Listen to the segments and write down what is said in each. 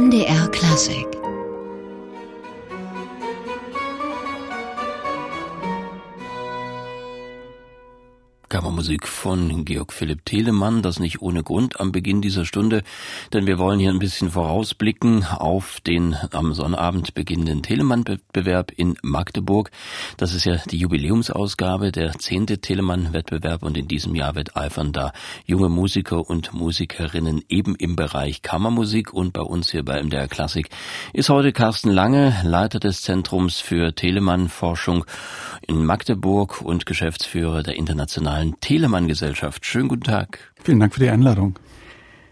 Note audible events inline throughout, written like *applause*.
NDR Klassik Kammermusik von Georg Philipp Telemann, das nicht ohne Grund am Beginn dieser Stunde, denn wir wollen hier ein bisschen vorausblicken auf den am Sonnabend beginnenden Telemann-Wettbewerb in Magdeburg. Das ist ja die Jubiläumsausgabe, der zehnte Telemann-Wettbewerb und in diesem Jahr wetteifern da junge Musiker und Musikerinnen eben im Bereich Kammermusik. Und bei uns hier bei MDR Klassik ist heute Carsten Lange, Leiter des Zentrums für Telemann-Forschung in Magdeburg und Geschäftsführer der internationalen Internationalen Telemann-Gesellschaft. Schönen guten Tag. Vielen Dank für die Einladung.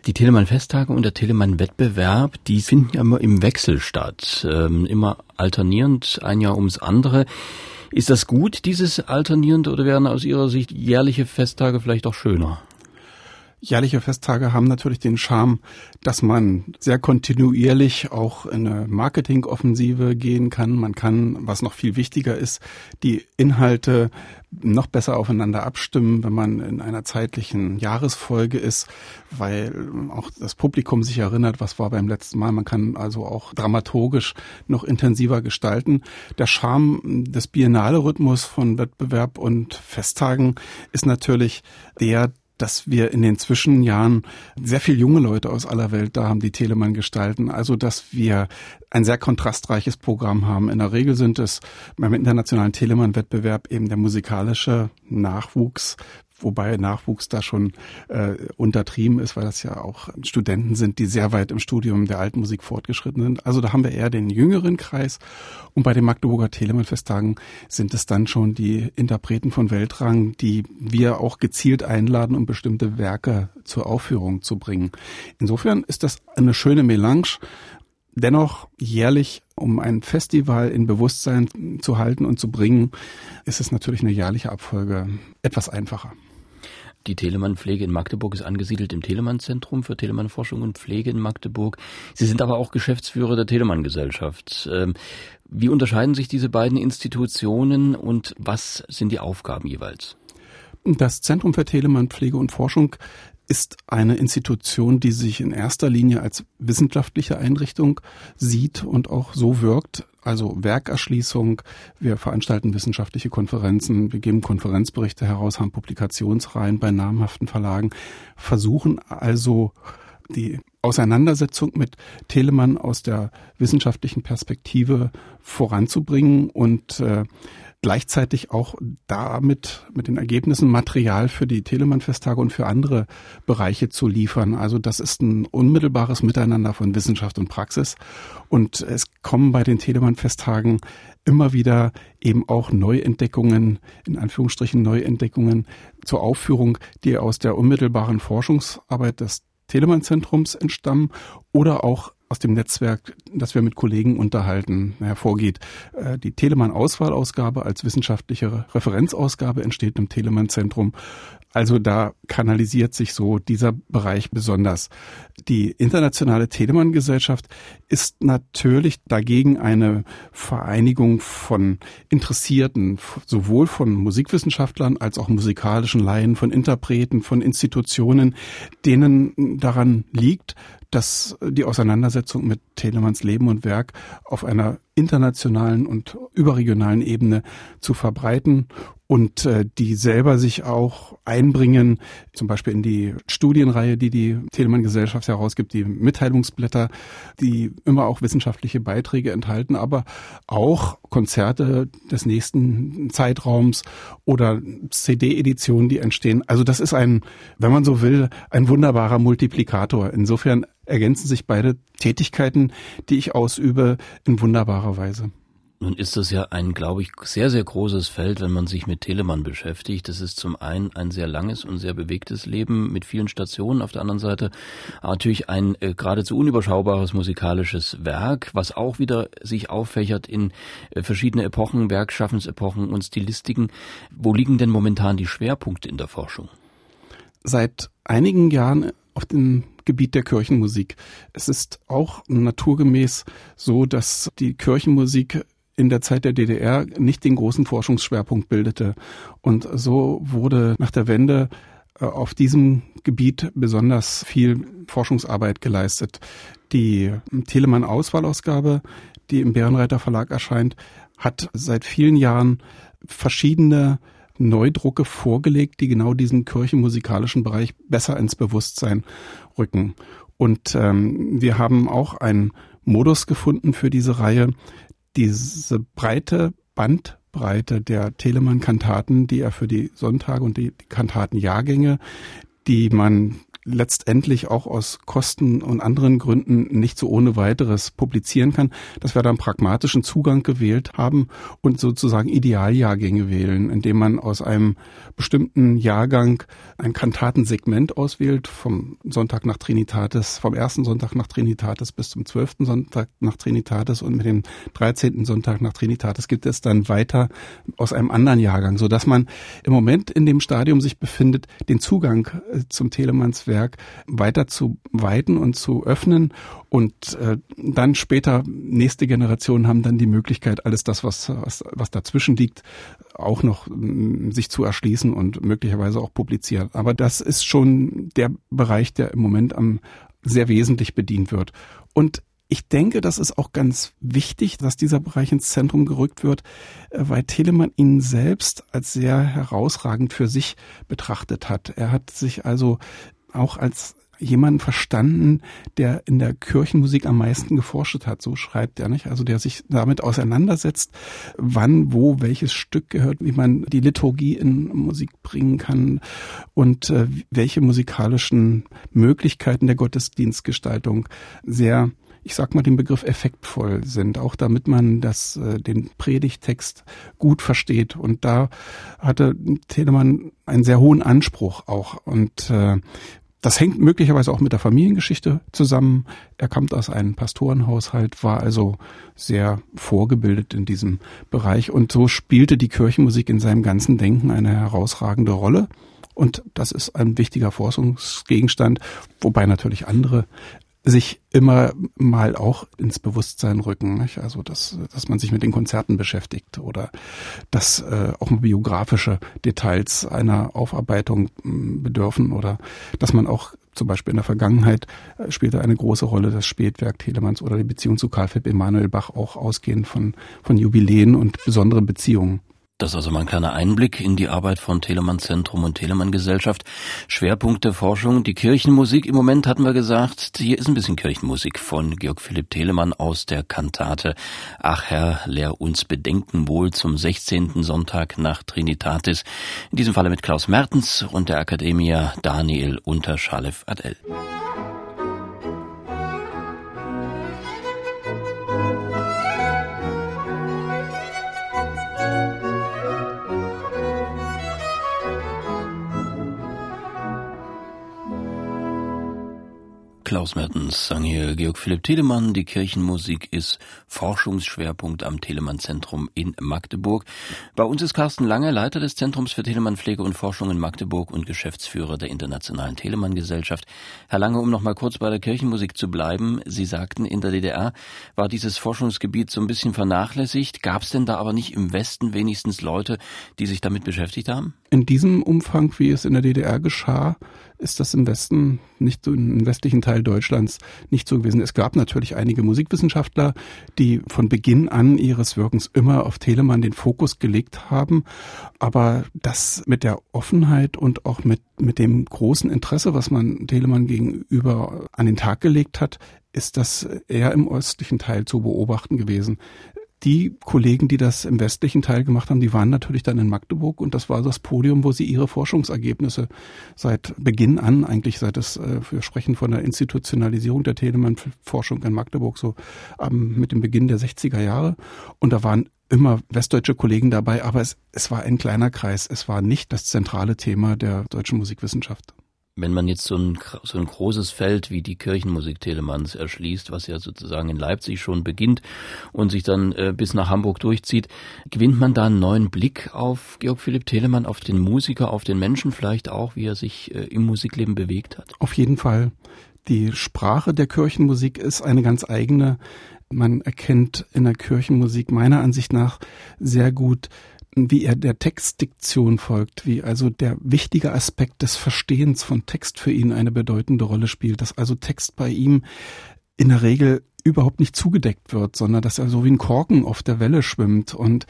Die Telemann-Festtage und der Telemann-Wettbewerb, die finden ja immer im Wechsel statt, ähm, immer alternierend, ein Jahr ums andere. Ist das gut, dieses alternierend, oder wären aus Ihrer Sicht jährliche Festtage vielleicht auch schöner? Jährliche Festtage haben natürlich den Charme, dass man sehr kontinuierlich auch in eine Marketingoffensive gehen kann. Man kann, was noch viel wichtiger ist, die Inhalte noch besser aufeinander abstimmen, wenn man in einer zeitlichen Jahresfolge ist, weil auch das Publikum sich erinnert, was war beim letzten Mal. Man kann also auch dramaturgisch noch intensiver gestalten. Der Charme des Biennale-Rhythmus von Wettbewerb und Festtagen ist natürlich der, dass wir in den Zwischenjahren sehr viel junge Leute aus aller Welt da haben, die Telemann gestalten. Also, dass wir ein sehr kontrastreiches Programm haben. In der Regel sind es beim internationalen Telemann-Wettbewerb eben der musikalische Nachwuchs, wobei Nachwuchs da schon äh, untertrieben ist, weil das ja auch Studenten sind, die sehr weit im Studium der alten Musik fortgeschritten sind. Also da haben wir eher den jüngeren Kreis und bei den Magdeburger Telemann-Festtagen sind es dann schon die Interpreten von Weltrang, die wir auch gezielt einladen, um bestimmte Werke zur Aufführung zu bringen. Insofern ist das eine schöne Melange Dennoch jährlich, um ein Festival in Bewusstsein zu halten und zu bringen, ist es natürlich eine jährliche Abfolge etwas einfacher. Die Telemann-Pflege in Magdeburg ist angesiedelt im Telemann-Zentrum für Telemann-Forschung und Pflege in Magdeburg. Sie sind aber auch Geschäftsführer der Telemann-Gesellschaft. Ähm, wie unterscheiden sich diese beiden Institutionen und was sind die Aufgaben jeweils? Das Zentrum für Telemann Pflege und Forschung ist eine Institution, die sich in erster Linie als wissenschaftliche Einrichtung sieht und auch so wirkt. Also Werkerschließung, wir veranstalten wissenschaftliche Konferenzen, wir geben Konferenzberichte heraus, haben Publikationsreihen bei namhaften Verlagen, versuchen also die Auseinandersetzung mit Telemann aus der wissenschaftlichen Perspektive voranzubringen und äh, gleichzeitig auch damit mit den Ergebnissen Material für die Telemann-Festtage und für andere Bereiche zu liefern. Also das ist ein unmittelbares Miteinander von Wissenschaft und Praxis. Und es kommen bei den Telemann-Festtagen immer wieder eben auch Neuentdeckungen, in Anführungsstrichen Neuentdeckungen zur Aufführung, die aus der unmittelbaren Forschungsarbeit des Telemann-Zentrums entstammen oder auch aus dem Netzwerk, das wir mit Kollegen unterhalten, hervorgeht. Äh, die Telemann-Auswahlausgabe als wissenschaftliche Referenzausgabe entsteht im Telemann-Zentrum. Also da kanalisiert sich so dieser Bereich besonders. Die internationale Telemann-Gesellschaft ist natürlich dagegen eine Vereinigung von Interessierten, sowohl von Musikwissenschaftlern als auch musikalischen Laien, von Interpreten, von Institutionen, denen daran liegt, dass die Auseinandersetzung mit Telemanns Leben und Werk auf einer internationalen und überregionalen Ebene zu verbreiten und äh, die selber sich auch einbringen, zum Beispiel in die Studienreihe, die die Telemann Gesellschaft herausgibt, die Mitteilungsblätter, die immer auch wissenschaftliche Beiträge enthalten, aber auch Konzerte des nächsten Zeitraums oder CD-Editionen, die entstehen. Also das ist ein, wenn man so will, ein wunderbarer Multiplikator. Insofern ergänzen sich beide Tätigkeiten, die ich ausübe, in wunderbarer Weise. Nun ist das ja ein, glaube ich, sehr, sehr großes Feld, wenn man sich mit Telemann beschäftigt. Das ist zum einen ein sehr langes und sehr bewegtes Leben mit vielen Stationen. Auf der anderen Seite natürlich ein äh, geradezu unüberschaubares musikalisches Werk, was auch wieder sich auffächert in äh, verschiedene Epochen, Werkschaffensepochen und Stilistiken. Wo liegen denn momentan die Schwerpunkte in der Forschung? Seit einigen Jahren auf dem Gebiet der Kirchenmusik. Es ist auch naturgemäß so, dass die Kirchenmusik in der Zeit der DDR nicht den großen Forschungsschwerpunkt bildete. Und so wurde nach der Wende äh, auf diesem Gebiet besonders viel Forschungsarbeit geleistet. Die Telemann Auswahlausgabe, die im Bärenreiter Verlag erscheint, hat seit vielen Jahren verschiedene Neudrucke vorgelegt, die genau diesen kirchenmusikalischen Bereich besser ins Bewusstsein rücken. Und ähm, wir haben auch einen Modus gefunden für diese Reihe, diese breite Bandbreite der Telemann-Kantaten, die er für die Sonntage und die Kantatenjahrgänge, die man letztendlich auch aus Kosten und anderen Gründen nicht so ohne weiteres publizieren kann, dass wir da einen pragmatischen Zugang gewählt haben und sozusagen Idealjahrgänge wählen, indem man aus einem bestimmten Jahrgang ein Kantatensegment auswählt, vom Sonntag nach Trinitatis, vom ersten Sonntag nach Trinitatis bis zum zwölften Sonntag nach Trinitatis und mit dem dreizehnten Sonntag nach Trinitatis gibt es dann weiter aus einem anderen Jahrgang, so dass man im Moment in dem Stadium sich befindet, den Zugang äh, zum Telemannswerk Netzwerk weiter zu weiten und zu öffnen. Und äh, dann später, nächste Generationen haben dann die Möglichkeit, alles das, was, was, was dazwischen liegt, auch noch äh, sich zu erschließen und möglicherweise auch publizieren. Aber das ist schon der Bereich, der im Moment am sehr wesentlich bedient wird. Und ich denke, das ist auch ganz wichtig, dass dieser Bereich ins Zentrum gerückt wird, äh, weil Telemann ihn selbst als sehr herausragend für sich betrachtet hat. Er hat sich also auch als jemanden verstanden, der in der Kirchenmusik am meisten geforscht hat, so schreibt er nicht, also der sich damit auseinandersetzt, wann, wo, welches Stück gehört, wie man die Liturgie in Musik bringen kann und äh, welche musikalischen Möglichkeiten der Gottesdienstgestaltung sehr ich sag mal den Begriff effektvoll sind, auch damit man das, äh, den Predigtext gut versteht. Und da hatte Telemann einen sehr hohen Anspruch auch. Und äh, das hängt möglicherweise auch mit der Familiengeschichte zusammen. Er kommt aus einem Pastorenhaushalt, war also sehr vorgebildet in diesem Bereich und so spielte die Kirchenmusik in seinem ganzen Denken eine herausragende Rolle. Und das ist ein wichtiger Forschungsgegenstand, wobei natürlich andere sich immer mal auch ins Bewusstsein rücken. Nicht? Also dass, dass man sich mit den Konzerten beschäftigt oder dass äh, auch biografische Details einer Aufarbeitung mh, bedürfen oder dass man auch zum Beispiel in der Vergangenheit äh, spielte eine große Rolle das Spätwerk Telemanns oder die Beziehung zu Karl Philipp Emanuel Bach auch ausgehend von, von Jubiläen und besonderen Beziehungen. Das ist also mal ein kleiner Einblick in die Arbeit von Telemann Zentrum und Telemann Gesellschaft. Schwerpunkt der Forschung, die Kirchenmusik. Im Moment hatten wir gesagt, hier ist ein bisschen Kirchenmusik von Georg Philipp Telemann aus der Kantate. Ach Herr, lehr uns Bedenken wohl zum 16. Sonntag nach Trinitatis. In diesem Falle mit Klaus Mertens und der Akademia Daniel Unterschalev Adel. Klaus Mertens sang hier Georg Philipp Telemann. Die Kirchenmusik ist Forschungsschwerpunkt am Telemann-Zentrum in Magdeburg. Bei uns ist Carsten Lange, Leiter des Zentrums für Telemann-Pflege und Forschung in Magdeburg und Geschäftsführer der Internationalen Telemann-Gesellschaft. Herr Lange, um noch mal kurz bei der Kirchenmusik zu bleiben. Sie sagten, in der DDR war dieses Forschungsgebiet so ein bisschen vernachlässigt. Gab es denn da aber nicht im Westen wenigstens Leute, die sich damit beschäftigt haben? In diesem Umfang, wie es in der DDR geschah, ist das im Westen, nicht so im westlichen Teil Deutschlands, nicht so gewesen. Es gab natürlich einige Musikwissenschaftler, die von Beginn an ihres Wirkens immer auf Telemann den Fokus gelegt haben. Aber das mit der Offenheit und auch mit, mit dem großen Interesse, was man Telemann gegenüber an den Tag gelegt hat, ist das eher im östlichen Teil zu beobachten gewesen die Kollegen, die das im westlichen Teil gemacht haben, die waren natürlich dann in Magdeburg und das war das Podium, wo sie ihre Forschungsergebnisse seit Beginn an, eigentlich seit es, äh, wir sprechen von der Institutionalisierung der Telemann-Forschung in Magdeburg, so ähm, mit dem Beginn der 60er Jahre. Und da waren immer westdeutsche Kollegen dabei, aber es, es war ein kleiner Kreis. Es war nicht das zentrale Thema der deutschen Musikwissenschaft. Wenn man jetzt so ein, so ein großes Feld wie die Kirchenmusik Telemanns erschließt, was ja sozusagen in Leipzig schon beginnt und sich dann äh, bis nach Hamburg durchzieht, gewinnt man da einen neuen Blick auf Georg Philipp Telemann, auf den Musiker, auf den Menschen vielleicht auch, wie er sich äh, im Musikleben bewegt hat? Auf jeden Fall. Die Sprache der Kirchenmusik ist eine ganz eigene. Man erkennt in der Kirchenmusik meiner Ansicht nach sehr gut wie er der Textdiktion folgt, wie also der wichtige Aspekt des Verstehens von Text für ihn eine bedeutende Rolle spielt, dass also Text bei ihm in der Regel überhaupt nicht zugedeckt wird, sondern dass er so wie ein Korken auf der Welle schwimmt und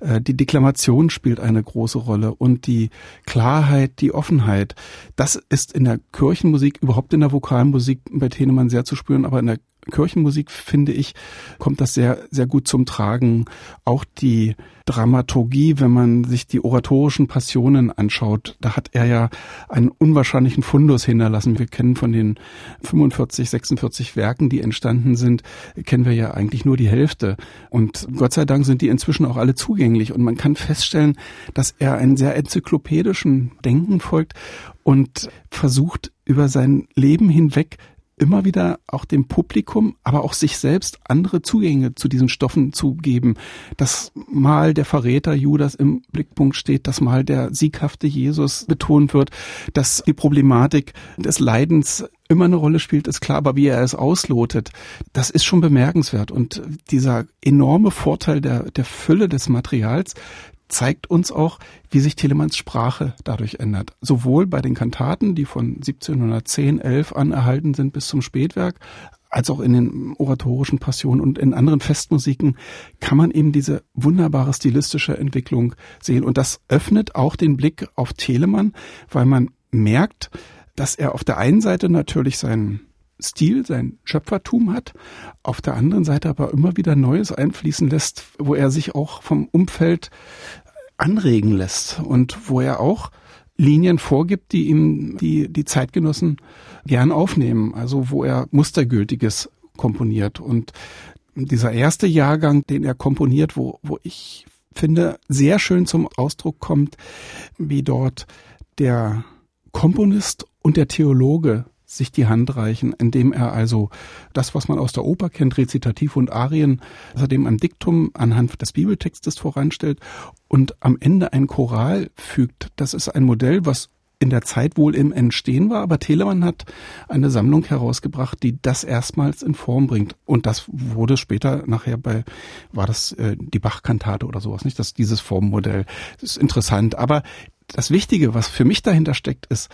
äh, die Deklamation spielt eine große Rolle und die Klarheit, die Offenheit. Das ist in der Kirchenmusik, überhaupt in der Vokalmusik bei Tenemann sehr zu spüren, aber in der Kirchenmusik, finde ich, kommt das sehr, sehr gut zum Tragen. Auch die Dramaturgie, wenn man sich die oratorischen Passionen anschaut, da hat er ja einen unwahrscheinlichen Fundus hinterlassen. Wir kennen von den 45, 46 Werken, die entstanden sind, kennen wir ja eigentlich nur die Hälfte. Und Gott sei Dank sind die inzwischen auch alle zugänglich. Und man kann feststellen, dass er einen sehr enzyklopädischen Denken folgt und versucht, über sein Leben hinweg immer wieder auch dem Publikum, aber auch sich selbst andere Zugänge zu diesen Stoffen zu geben. Dass mal der Verräter Judas im Blickpunkt steht, dass mal der sieghafte Jesus betont wird, dass die Problematik des Leidens immer eine Rolle spielt, ist klar, aber wie er es auslotet, das ist schon bemerkenswert. Und dieser enorme Vorteil der, der Fülle des Materials, zeigt uns auch, wie sich Telemanns Sprache dadurch ändert. Sowohl bei den Kantaten, die von 1710, 11 an erhalten sind bis zum Spätwerk, als auch in den oratorischen Passionen und in anderen Festmusiken kann man eben diese wunderbare stilistische Entwicklung sehen. Und das öffnet auch den Blick auf Telemann, weil man merkt, dass er auf der einen Seite natürlich seinen Stil, sein Schöpfertum hat, auf der anderen Seite aber immer wieder Neues einfließen lässt, wo er sich auch vom Umfeld anregen lässt und wo er auch Linien vorgibt, die ihm die, die Zeitgenossen gern aufnehmen, also wo er Mustergültiges komponiert. Und dieser erste Jahrgang, den er komponiert, wo, wo ich finde, sehr schön zum Ausdruck kommt, wie dort der Komponist und der Theologe sich die Hand reichen, indem er also das, was man aus der Oper kennt, Rezitativ und Arien, außerdem ein Diktum anhand des Bibeltextes voranstellt und am Ende ein Choral fügt. Das ist ein Modell, was in der Zeit wohl im Entstehen war, aber Telemann hat eine Sammlung herausgebracht, die das erstmals in Form bringt. Und das wurde später nachher bei, war das äh, die Bach-Kantate oder sowas, nicht? Das dieses Formmodell. Das ist interessant. Aber das Wichtige, was für mich dahinter steckt, ist,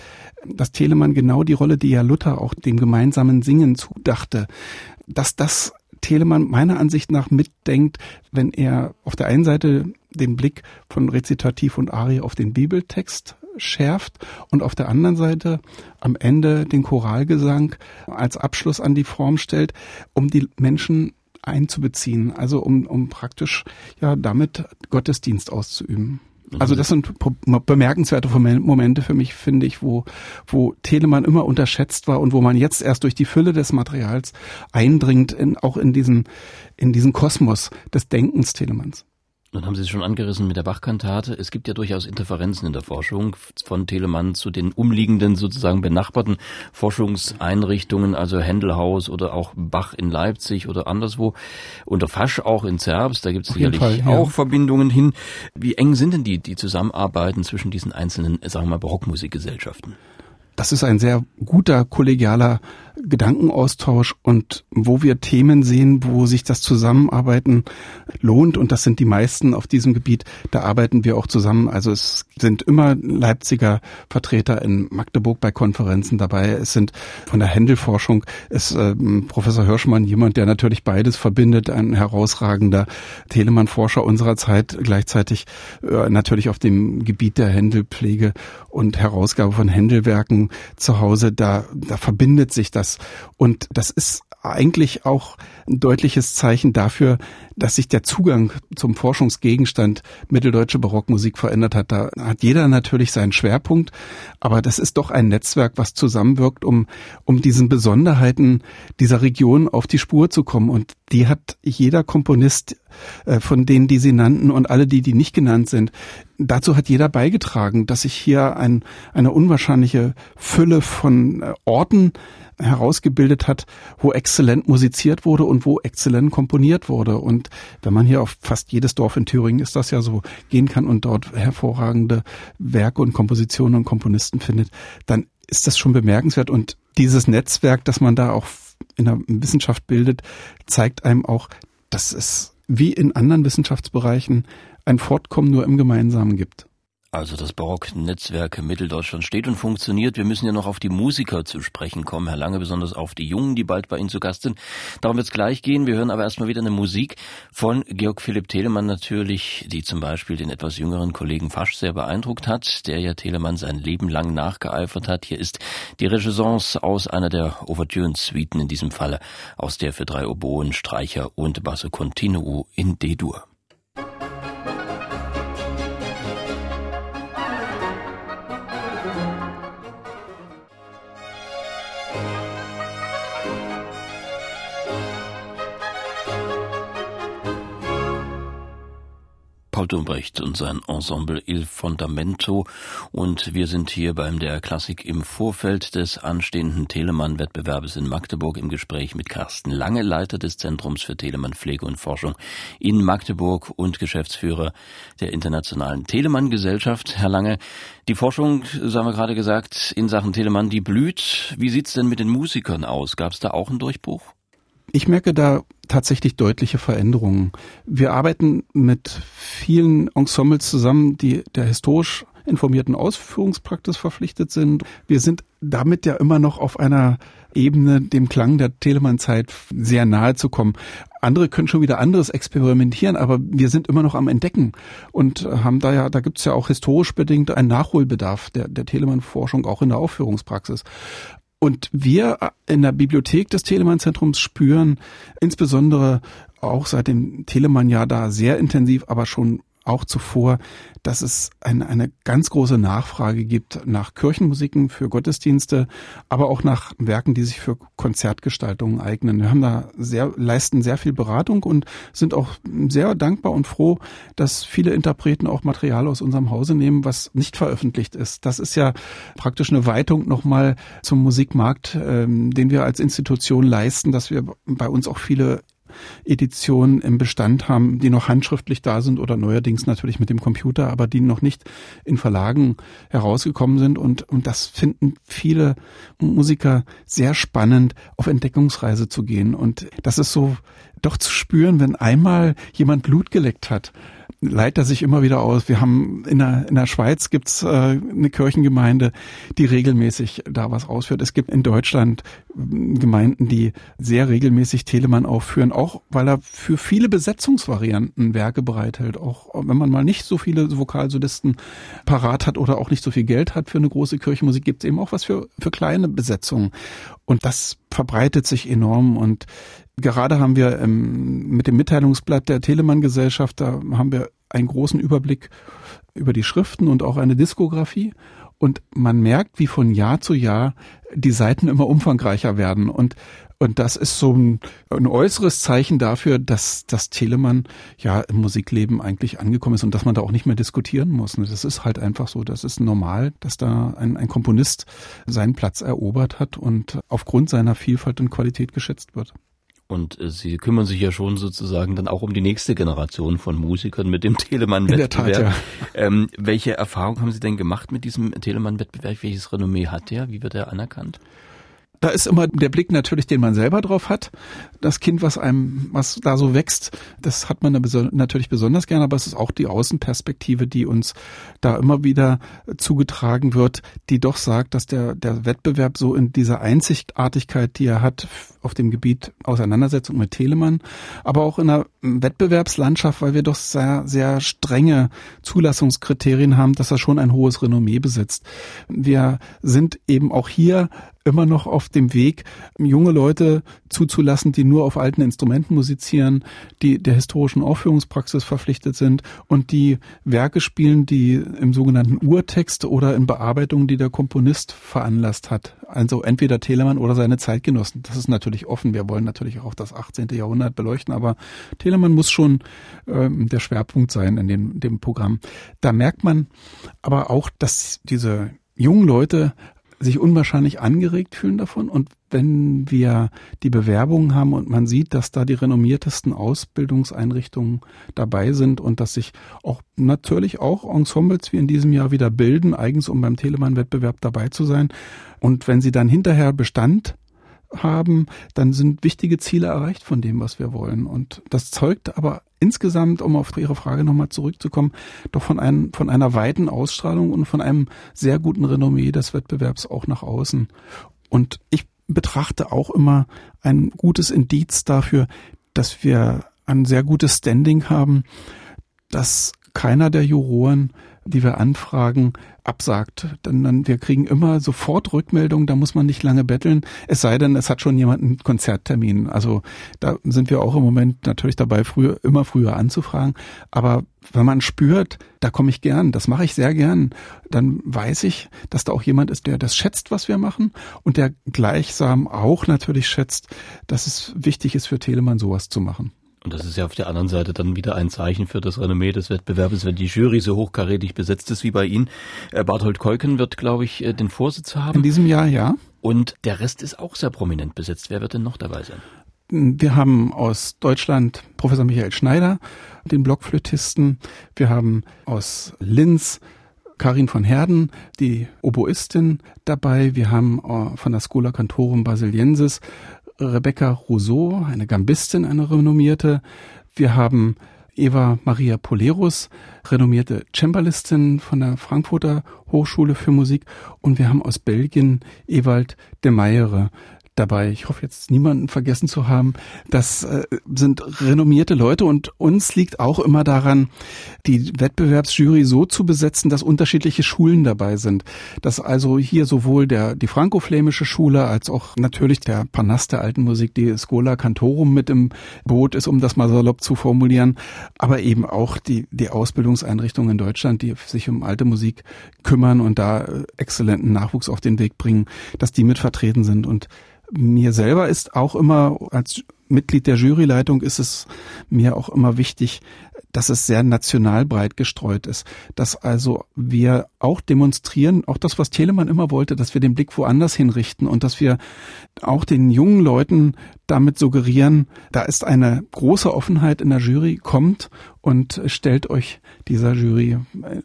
dass Telemann genau die Rolle, die ja Luther auch dem gemeinsamen Singen zudachte, dass das Telemann meiner Ansicht nach mitdenkt, wenn er auf der einen Seite den Blick von Rezitativ und Arie auf den Bibeltext schärft und auf der anderen Seite am Ende den Choralgesang als Abschluss an die Form stellt, um die Menschen einzubeziehen, also um, um praktisch ja damit Gottesdienst auszuüben. Also das sind bemerkenswerte Momente für mich, finde ich, wo, wo Telemann immer unterschätzt war und wo man jetzt erst durch die Fülle des Materials eindringt, in, auch in diesen, in diesen Kosmos des Denkens Telemanns. Dann haben Sie es schon angerissen mit der Bach-Kantate. Es gibt ja durchaus Interferenzen in der Forschung von Telemann zu den umliegenden, sozusagen benachbarten Forschungseinrichtungen, also Händelhaus oder auch Bach in Leipzig oder anderswo. Unter Fasch auch in Zerbst, da gibt es sicherlich Fall, ja. auch Verbindungen hin. Wie eng sind denn die, die Zusammenarbeiten zwischen diesen einzelnen, sagen wir mal, Barockmusikgesellschaften? Das ist ein sehr guter kollegialer Gedankenaustausch und wo wir Themen sehen, wo sich das Zusammenarbeiten lohnt und das sind die meisten auf diesem Gebiet, da arbeiten wir auch zusammen. Also es sind immer Leipziger Vertreter in Magdeburg bei Konferenzen dabei. Es sind von der Händelforschung ist äh, Professor Hirschmann jemand, der natürlich beides verbindet, ein herausragender Telemann-Forscher unserer Zeit, gleichzeitig äh, natürlich auf dem Gebiet der Händelpflege und Herausgabe von Händelwerken zu Hause. Da, da verbindet sich das Und das ist eigentlich auch ein deutliches Zeichen dafür, dass sich der Zugang zum Forschungsgegenstand mitteldeutsche Barockmusik verändert hat. Da hat jeder natürlich seinen Schwerpunkt, aber das ist doch ein Netzwerk, was zusammenwirkt, um, um diesen Besonderheiten dieser Region auf die Spur zu kommen. Und die hat jeder Komponist äh, von denen, die Sie nannten und alle, die, die nicht genannt sind. Dazu hat jeder beigetragen, dass sich hier ein, eine unwahrscheinliche Fülle von äh, Orten herausgebildet hat, wo exzellent musiziert wurde und wo exzellent komponiert wurde. Und wenn man hier auf fast jedes Dorf in Thüringen ist das ja so gehen kann und dort hervorragende Werke und Kompositionen und Komponisten findet, dann ist das schon bemerkenswert. Und dieses Netzwerk, das man da auch in der Wissenschaft bildet, zeigt einem auch, dass es wie in anderen Wissenschaftsbereichen ein Fortkommen nur im Gemeinsamen gibt. Also das Barocknetzwerk Mitteldeutschland steht und funktioniert. Wir müssen ja noch auf die Musiker zu sprechen kommen, Herr Lange, besonders auf die Jungen, die bald bei Ihnen zu Gast sind. Darum wird es gleich gehen. Wir hören aber erstmal wieder eine Musik von Georg Philipp Telemann natürlich, die zum Beispiel den etwas jüngeren Kollegen Fasch sehr beeindruckt hat, der ja Telemann sein Leben lang nachgeeifert hat. Hier ist die Renaissance aus einer der Ouvertüren-Suiten, in diesem Falle aus der für drei Oboen, Streicher und Basso Continuo in D-Dur. Paul Dumbrecht und sein Ensemble Il Fondamento und wir sind hier beim der Klassik im Vorfeld des anstehenden Telemann-Wettbewerbes in Magdeburg im Gespräch mit Carsten Lange, Leiter des Zentrums für Telemann Pflege und Forschung in Magdeburg und Geschäftsführer der Internationalen Telemann-Gesellschaft. Herr Lange, die Forschung, so haben wir gerade gesagt, in Sachen Telemann, die blüht. Wie sieht's denn mit den Musikern aus? Gab es da auch einen Durchbruch? Ich merke da tatsächlich deutliche Veränderungen. Wir arbeiten mit vielen Ensembles zusammen, die der historisch informierten Ausführungspraxis verpflichtet sind. Wir sind damit ja immer noch auf einer Ebene, dem Klang der Telemann-Zeit sehr nahe zu kommen. Andere können schon wieder anderes experimentieren, aber wir sind immer noch am Entdecken und haben da ja, da gibt's ja auch historisch bedingt einen Nachholbedarf der, der Telemann-Forschung auch in der Aufführungspraxis. Und wir in der Bibliothek des Telemann-Zentrums spüren, insbesondere auch seit dem Telemann-Jahr da sehr intensiv, aber schon auch zuvor, dass es eine, eine ganz große Nachfrage gibt nach Kirchenmusiken für Gottesdienste, aber auch nach Werken, die sich für Konzertgestaltungen eignen. Wir haben da sehr, leisten sehr viel Beratung und sind auch sehr dankbar und froh, dass viele Interpreten auch Material aus unserem Hause nehmen, was nicht veröffentlicht ist. Das ist ja praktisch eine Weitung nochmal zum Musikmarkt, ähm, den wir als Institution leisten, dass wir bei uns auch viele Editionen im Bestand haben, die noch handschriftlich da sind oder neuerdings natürlich mit dem Computer, aber die noch nicht in Verlagen herausgekommen sind. Und, und das finden viele Musiker sehr spannend, auf Entdeckungsreise zu gehen. Und das ist so doch zu spüren, wenn einmal jemand Blut geleckt hat leitet er sich immer wieder aus. Wir haben in der, in der Schweiz gibt's äh, eine Kirchengemeinde, die regelmäßig da was ausführt. Es gibt in Deutschland ähm, Gemeinden, die sehr regelmäßig Telemann aufführen, auch weil er für viele Besetzungsvarianten Werke bereithält. Auch wenn man mal nicht so viele Vokalsolisten parat hat oder auch nicht so viel Geld hat für eine große Kirchenmusik, gibt's eben auch was für, für kleine Besetzungen. Und das verbreitet sich enorm und Gerade haben wir ähm, mit dem Mitteilungsblatt der Telemann-Gesellschaft, da haben wir einen großen Überblick über die Schriften und auch eine Diskografie. Und man merkt, wie von Jahr zu Jahr die Seiten immer umfangreicher werden. Und, und das ist so ein, ein äußeres Zeichen dafür, dass das Telemann ja im Musikleben eigentlich angekommen ist und dass man da auch nicht mehr diskutieren muss. Das ist halt einfach so. Das ist normal, dass da ein, ein Komponist seinen Platz erobert hat und aufgrund seiner Vielfalt und Qualität geschätzt wird. Und äh, Sie kümmern sich ja schon sozusagen dann auch um die nächste Generation von Musikern mit dem Telemann-Wettbewerb. Ja. Ähm, welche Erfahrungen haben Sie denn gemacht mit diesem Telemann-Wettbewerb? Welches Renommee hat der? Wie wird er anerkannt? Da ist immer der Blick natürlich, den man selber drauf hat. Das Kind, was einem, was da so wächst, das hat man natürlich besonders gerne, aber es ist auch die Außenperspektive, die uns da immer wieder zugetragen wird, die doch sagt, dass der, der Wettbewerb so in dieser Einzigartigkeit, die er hat auf dem Gebiet Auseinandersetzung mit Telemann, aber auch in einer Wettbewerbslandschaft, weil wir doch sehr, sehr strenge Zulassungskriterien haben, dass er schon ein hohes Renommee besitzt. Wir sind eben auch hier immer noch auf dem Weg, junge Leute zuzulassen, die nur auf alten Instrumenten musizieren, die der historischen Aufführungspraxis verpflichtet sind und die Werke spielen, die im sogenannten Urtext oder in Bearbeitungen, die der Komponist veranlasst hat. Also entweder Telemann oder seine Zeitgenossen. Das ist natürlich offen. Wir wollen natürlich auch das 18. Jahrhundert beleuchten, aber Telemann muss schon ähm, der Schwerpunkt sein in dem, dem Programm. Da merkt man aber auch, dass diese jungen Leute sich unwahrscheinlich angeregt fühlen davon. Und wenn wir die Bewerbungen haben und man sieht, dass da die renommiertesten Ausbildungseinrichtungen dabei sind und dass sich auch natürlich auch Ensembles wie in diesem Jahr wieder bilden, eigens um beim Telemann-Wettbewerb dabei zu sein. Und wenn sie dann hinterher Bestand haben, dann sind wichtige Ziele erreicht von dem, was wir wollen. Und das zeugt aber insgesamt, um auf Ihre Frage nochmal zurückzukommen, doch von, einem, von einer weiten Ausstrahlung und von einem sehr guten Renommee des Wettbewerbs auch nach außen. Und ich betrachte auch immer ein gutes Indiz dafür, dass wir ein sehr gutes Standing haben, dass keiner der Juroren die wir anfragen, absagt. Denn dann, wir kriegen immer sofort Rückmeldungen, da muss man nicht lange betteln, es sei denn, es hat schon jemand einen Konzerttermin. Also da sind wir auch im Moment natürlich dabei, früher, immer früher anzufragen. Aber wenn man spürt, da komme ich gern, das mache ich sehr gern, dann weiß ich, dass da auch jemand ist, der das schätzt, was wir machen und der gleichsam auch natürlich schätzt, dass es wichtig ist für Telemann sowas zu machen. Und das ist ja auf der anderen Seite dann wieder ein Zeichen für das Renommee des Wettbewerbs, wenn die Jury so hochkarätig besetzt ist wie bei Ihnen. Äh, Barthold Keuken wird, glaube ich, äh, den Vorsitz haben. In diesem Jahr, ja. Und der Rest ist auch sehr prominent besetzt. Wer wird denn noch dabei sein? Wir haben aus Deutschland Professor Michael Schneider, den Blockflötisten. Wir haben aus Linz Karin von Herden, die Oboistin dabei. Wir haben äh, von der Schola Cantorum Basiliensis Rebecca Rousseau, eine Gambistin, eine renommierte. Wir haben Eva Maria Polerus, renommierte Cembalistin von der Frankfurter Hochschule für Musik. Und wir haben aus Belgien Ewald de Meyere, dabei. Ich hoffe jetzt niemanden vergessen zu haben. Das äh, sind renommierte Leute und uns liegt auch immer daran, die Wettbewerbsjury so zu besetzen, dass unterschiedliche Schulen dabei sind. Dass also hier sowohl der, die frankoflämische Schule als auch natürlich der Panas der alten Musik, die Schola Cantorum mit im Boot ist, um das mal salopp zu formulieren, aber eben auch die, die Ausbildungseinrichtungen in Deutschland, die sich um alte Musik kümmern und da äh, exzellenten Nachwuchs auf den Weg bringen, dass die mit vertreten sind und mir selber ist auch immer als Mitglied der Juryleitung ist es mir auch immer wichtig, dass es sehr national breit gestreut ist, dass also wir auch demonstrieren, auch das, was Telemann immer wollte, dass wir den Blick woanders hinrichten und dass wir auch den jungen Leuten damit suggerieren, da ist eine große Offenheit in der Jury, kommt und stellt euch dieser Jury.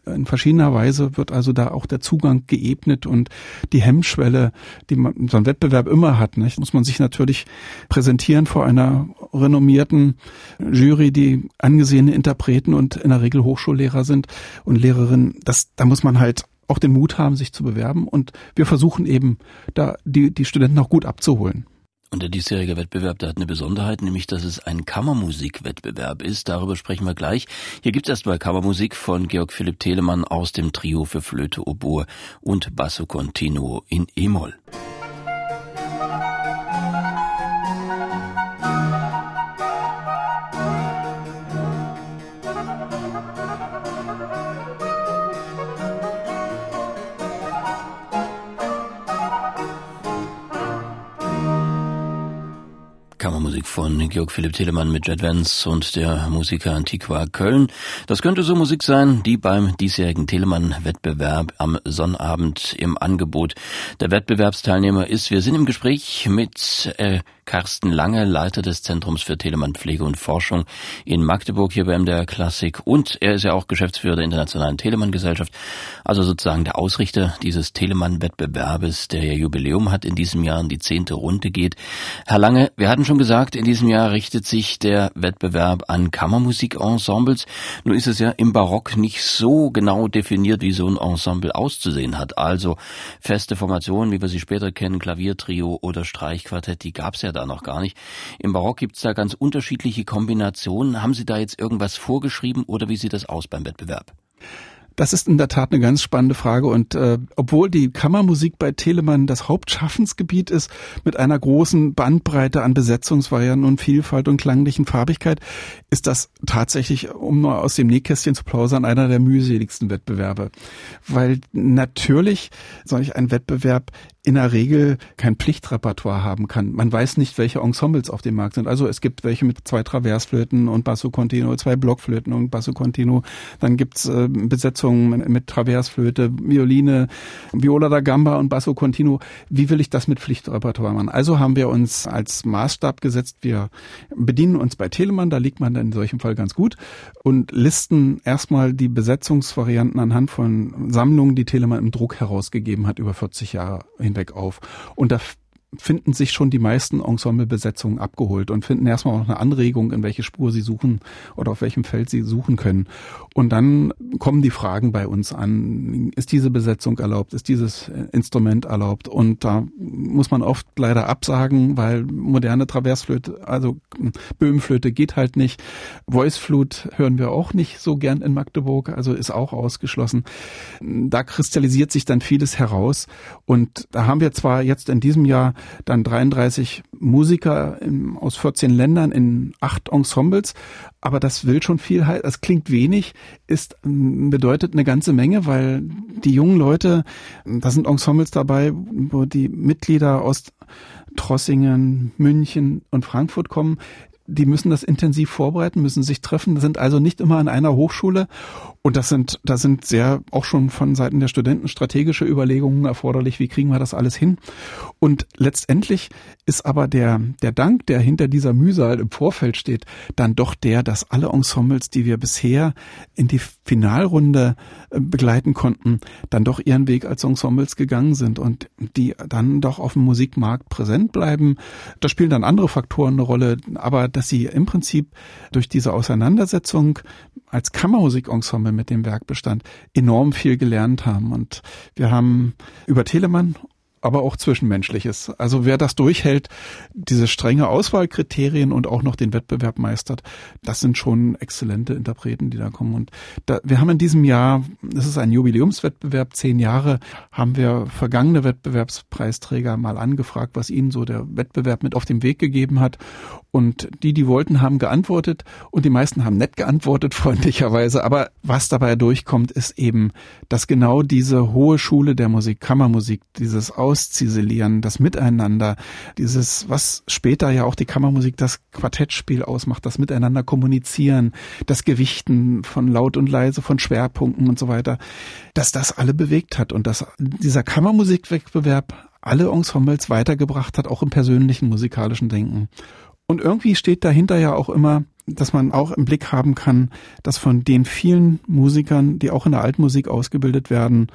In verschiedener Weise wird also da auch der Zugang geebnet und die Hemmschwelle, die man, so ein Wettbewerb immer hat, nicht? muss man sich natürlich präsentieren vor einer renommierten Jury, die angesehene Interpreten und in der Regel Hochschullehrer sind und Lehrerinnen. Das, da muss man halt auch den Mut haben, sich zu bewerben und wir versuchen eben, da die, die Studenten auch gut abzuholen. Und der diesjährige Wettbewerb, der hat eine Besonderheit, nämlich dass es ein Kammermusikwettbewerb ist. Darüber sprechen wir gleich. Hier gibt es erstmal Kammermusik von Georg Philipp Telemann aus dem Trio für Flöte, Oboe und Basso Continuo in E-Moll. Kammermusik von Georg Philipp Telemann mit Jet Vance und der Musiker Antiqua Köln. Das könnte so Musik sein, die beim diesjährigen Telemann-Wettbewerb am Sonnabend im Angebot der Wettbewerbsteilnehmer ist. Wir sind im Gespräch mit äh, Carsten Lange, Leiter des Zentrums für Telemann Pflege und Forschung in Magdeburg hier bei MDR Klassik und er ist ja auch Geschäftsführer der Internationalen Telemann Gesellschaft, also sozusagen der Ausrichter dieses Telemann Wettbewerbes, der ja Jubiläum hat in diesem Jahr in die zehnte Runde geht. Herr Lange, wir hatten schon gesagt, in diesem Jahr richtet sich der Wettbewerb an Kammermusikensembles. Nun ist es ja im Barock nicht so genau definiert, wie so ein Ensemble auszusehen hat. Also feste Formationen, wie wir sie später kennen, Klaviertrio oder Streichquartett, die gab es ja da noch gar nicht. Im Barock gibt es da ganz unterschiedliche Kombinationen. Haben Sie da jetzt irgendwas vorgeschrieben oder wie sieht das aus beim Wettbewerb? Das ist in der Tat eine ganz spannende Frage und äh, obwohl die Kammermusik bei Telemann das Hauptschaffensgebiet ist, mit einer großen Bandbreite an Besetzungsvarianten und Vielfalt und klanglichen Farbigkeit, ist das tatsächlich, um nur aus dem Nähkästchen zu plausern, einer der mühseligsten Wettbewerbe. Weil natürlich solch ein Wettbewerb in der Regel kein Pflichtrepertoire haben kann. Man weiß nicht, welche Ensembles auf dem Markt sind. Also es gibt welche mit zwei Traversflöten und Basso Continuo, zwei Blockflöten und Basso Continuo. Dann gibt's äh, Besetzungen mit Traversflöte, Violine, Viola da Gamba und Basso Continuo. Wie will ich das mit Pflichtrepertoire machen? Also haben wir uns als Maßstab gesetzt, wir bedienen uns bei Telemann, da liegt man dann in solchem Fall ganz gut und listen erstmal die Besetzungsvarianten anhand von Sammlungen, die Telemann im Druck herausgegeben hat über 40 Jahre hinweg auf. Und da finden sich schon die meisten Ensemblebesetzungen abgeholt und finden erstmal auch eine Anregung, in welche Spur sie suchen oder auf welchem Feld sie suchen können. Und dann kommen die Fragen bei uns an. Ist diese Besetzung erlaubt? Ist dieses Instrument erlaubt? Und da muss man oft leider absagen, weil moderne Traversflöte, also Böhmenflöte geht halt nicht. Voiceflute hören wir auch nicht so gern in Magdeburg, also ist auch ausgeschlossen. Da kristallisiert sich dann vieles heraus. Und da haben wir zwar jetzt in diesem Jahr dann 33 Musiker in, aus 14 Ländern in acht Ensembles, aber das will schon viel, das klingt wenig, ist, bedeutet eine ganze Menge, weil die jungen Leute, da sind Ensembles dabei, wo die Mitglieder aus Trossingen, München und Frankfurt kommen, die müssen das intensiv vorbereiten, müssen sich treffen, sind also nicht immer an einer Hochschule. Und das sind, da sind sehr auch schon von Seiten der Studenten strategische Überlegungen erforderlich. Wie kriegen wir das alles hin? Und letztendlich ist aber der, der Dank, der hinter dieser Mühsal im Vorfeld steht, dann doch der, dass alle Ensembles, die wir bisher in die Finalrunde äh, begleiten konnten, dann doch ihren Weg als Ensembles gegangen sind und die dann doch auf dem Musikmarkt präsent bleiben. Da spielen dann andere Faktoren eine Rolle, aber dass sie im Prinzip durch diese Auseinandersetzung als Kammermusikensemble mit dem Werkbestand enorm viel gelernt haben. Und wir haben über Telemann aber auch Zwischenmenschliches. Also wer das durchhält, diese strenge Auswahlkriterien und auch noch den Wettbewerb meistert, das sind schon exzellente Interpreten, die da kommen. Und da, wir haben in diesem Jahr, das ist ein Jubiläumswettbewerb, zehn Jahre, haben wir vergangene Wettbewerbspreisträger mal angefragt, was ihnen so der Wettbewerb mit auf den Weg gegeben hat. Und die, die wollten, haben geantwortet und die meisten haben nett geantwortet, *laughs* freundlicherweise. Aber was dabei durchkommt, ist eben, dass genau diese hohe Schule der Musik, Kammermusik, dieses Aus Ausziselieren, das Miteinander, dieses, was später ja auch die Kammermusik das Quartettspiel ausmacht, das Miteinander kommunizieren, das Gewichten von laut und leise, von Schwerpunkten und so weiter, dass das alle bewegt hat und dass dieser Kammermusikwettbewerb alle Ensembles weitergebracht hat, auch im persönlichen musikalischen Denken. Und irgendwie steht dahinter ja auch immer, dass man auch im Blick haben kann, dass von den vielen Musikern, die auch in der Altmusik ausgebildet werden,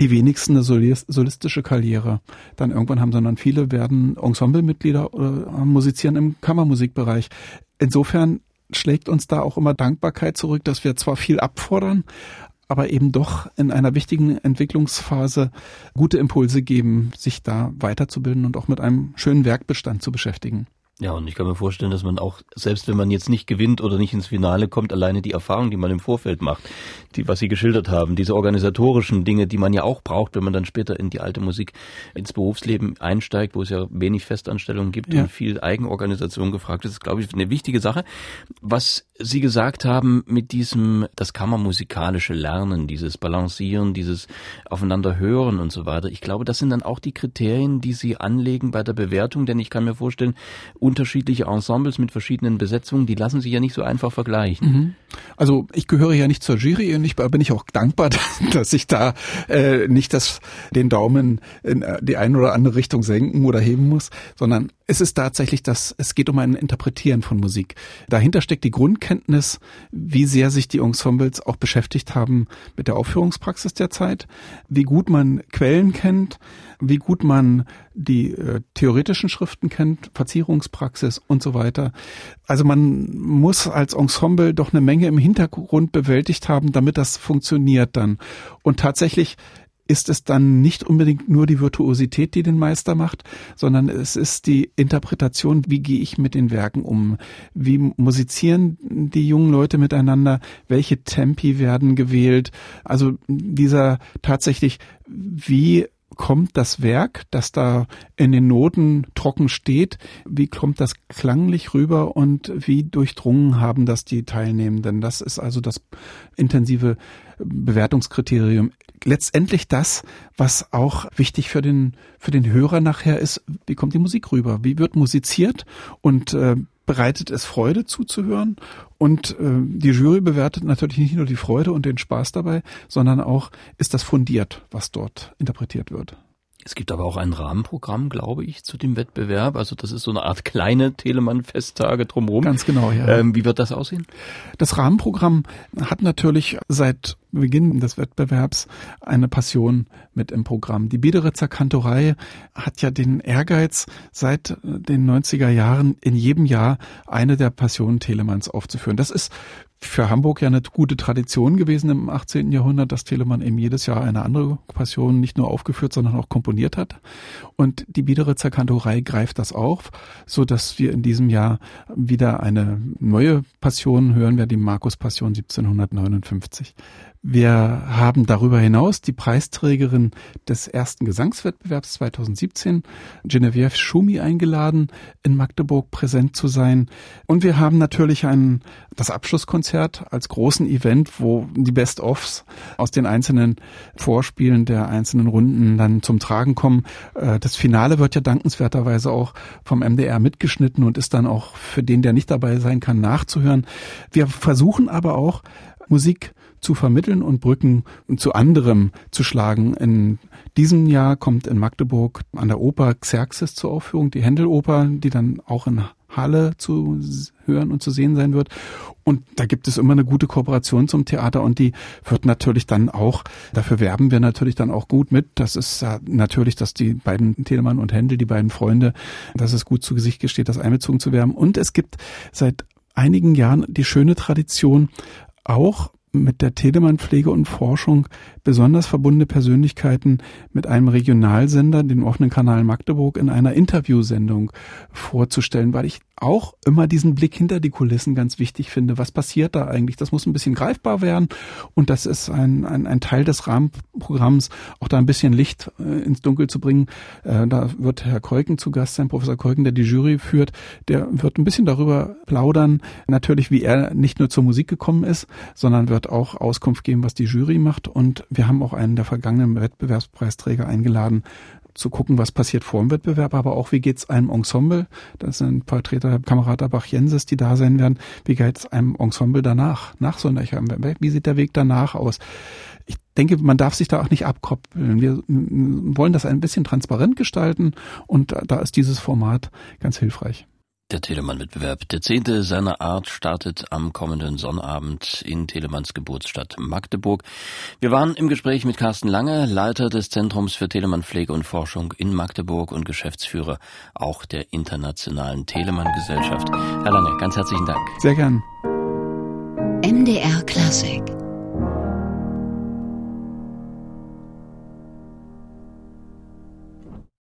die wenigsten eine solistische Karriere dann irgendwann haben, sondern viele werden Ensemblemitglieder oder musizieren im Kammermusikbereich. Insofern schlägt uns da auch immer Dankbarkeit zurück, dass wir zwar viel abfordern, aber eben doch in einer wichtigen Entwicklungsphase gute Impulse geben, sich da weiterzubilden und auch mit einem schönen Werkbestand zu beschäftigen. Ja, und ich kann mir vorstellen, dass man auch, selbst wenn man jetzt nicht gewinnt oder nicht ins Finale kommt, alleine die Erfahrung, die man im Vorfeld macht, die, was Sie geschildert haben, diese organisatorischen Dinge, die man ja auch braucht, wenn man dann später in die alte Musik, ins Berufsleben einsteigt, wo es ja wenig Festanstellungen gibt ja. und viel Eigenorganisation gefragt ist, ist, glaube ich, eine wichtige Sache. Was Sie gesagt haben mit diesem, das kammermusikalische Lernen, dieses Balancieren, dieses Aufeinander hören und so weiter, ich glaube, das sind dann auch die Kriterien, die Sie anlegen bei der Bewertung, denn ich kann mir vorstellen, unterschiedliche Ensembles mit verschiedenen Besetzungen, die lassen sich ja nicht so einfach vergleichen. Mhm. Also ich gehöre ja nicht zur Jury und ich bin ich auch dankbar, *laughs* dass ich da äh, nicht das, den Daumen in äh, die eine oder andere Richtung senken oder heben muss, sondern es ist tatsächlich das, es geht um ein Interpretieren von Musik. Dahinter steckt die Grundkenntnis, wie sehr sich die Ensembles auch beschäftigt haben mit der Aufführungspraxis der Zeit, wie gut man Quellen kennt, wie gut man die äh, theoretischen Schriften kennt, Verzierungspraxis und so weiter. Also man muss als Ensemble doch eine Menge im Hintergrund bewältigt haben, damit das funktioniert dann. Und tatsächlich ist es dann nicht unbedingt nur die Virtuosität, die den Meister macht, sondern es ist die Interpretation, wie gehe ich mit den Werken um, wie musizieren die jungen Leute miteinander, welche Tempi werden gewählt, also dieser tatsächlich, wie kommt das Werk, das da in den Noten trocken steht, wie kommt das klanglich rüber und wie durchdrungen haben das die Teilnehmenden. Das ist also das intensive Bewertungskriterium. Letztendlich das, was auch wichtig für den, für den Hörer nachher ist, wie kommt die Musik rüber? Wie wird musiziert? Und äh, bereitet es Freude zuzuhören und äh, die Jury bewertet natürlich nicht nur die Freude und den Spaß dabei, sondern auch ist das fundiert, was dort interpretiert wird. Es gibt aber auch ein Rahmenprogramm, glaube ich, zu dem Wettbewerb. Also das ist so eine Art kleine Telemann-Festtage drumherum. Ganz genau, ja. Ähm, wie wird das aussehen? Das Rahmenprogramm hat natürlich seit Beginn des Wettbewerbs eine Passion mit im Programm. Die Biederitzer Kantorei hat ja den Ehrgeiz, seit den 90er Jahren in jedem Jahr eine der Passionen Telemanns aufzuführen. Das ist für Hamburg ja eine gute Tradition gewesen im 18. Jahrhundert, dass Telemann eben jedes Jahr eine andere Passion nicht nur aufgeführt, sondern auch komponiert hat. Und die Biederitzer Kantorei greift das auf, so dass wir in diesem Jahr wieder eine neue Passion hören wir, die Markus Passion 1759. Wir haben darüber hinaus die Preisträgerin des ersten Gesangswettbewerbs 2017, Genevieve Schumi, eingeladen, in Magdeburg präsent zu sein. Und wir haben natürlich ein, das Abschlusskonzert als großen Event, wo die Best-ofs aus den einzelnen Vorspielen der einzelnen Runden dann zum Tragen kommen. Äh, das Finale wird ja dankenswerterweise auch vom MDR mitgeschnitten und ist dann auch für den, der nicht dabei sein kann, nachzuhören. Wir versuchen aber auch Musik zu vermitteln und Brücken zu anderem zu schlagen. In diesem Jahr kommt in Magdeburg an der Oper Xerxes zur Aufführung, die Händeloper, die dann auch in Halle zu hören und zu sehen sein wird. Und da gibt es immer eine gute Kooperation zum Theater und die wird natürlich dann auch, dafür werben wir natürlich dann auch gut mit. Das ist natürlich, dass die beiden Telemann und Händel, die beiden Freunde, dass es gut zu Gesicht gesteht, das einbezogen zu werben. Und es gibt seit einigen Jahren die schöne Tradition, auch mit der Telemann Pflege und Forschung besonders verbundene Persönlichkeiten mit einem Regionalsender, dem offenen Kanal Magdeburg, in einer Interviewsendung vorzustellen, weil ich auch immer diesen Blick hinter die Kulissen ganz wichtig finde. Was passiert da eigentlich? Das muss ein bisschen greifbar werden und das ist ein, ein, ein Teil des Rahmenprogramms, auch da ein bisschen Licht äh, ins Dunkel zu bringen. Äh, da wird Herr Keuken zu Gast sein, Professor Keuken, der die Jury führt, der wird ein bisschen darüber plaudern, natürlich wie er nicht nur zur Musik gekommen ist, sondern wird auch Auskunft geben, was die Jury macht und wir haben auch einen der vergangenen Wettbewerbspreisträger eingeladen, zu gucken, was passiert vor dem Wettbewerb, aber auch, wie geht's einem Ensemble, das sind Vertreter Kamerad Abach-Jenses, die da sein werden, wie geht's einem Ensemble danach, nach Sonderheim, wie sieht der Weg danach aus? Ich denke, man darf sich da auch nicht abkoppeln. Wir wollen das ein bisschen transparent gestalten und da ist dieses Format ganz hilfreich. Der Telemann-Wettbewerb, der zehnte seiner Art, startet am kommenden Sonnabend in Telemanns Geburtsstadt Magdeburg. Wir waren im Gespräch mit Carsten Lange, Leiter des Zentrums für Telemann-Pflege und Forschung in Magdeburg und Geschäftsführer auch der Internationalen Telemann-Gesellschaft. Herr Lange, ganz herzlichen Dank. Sehr gern. MDR Klassik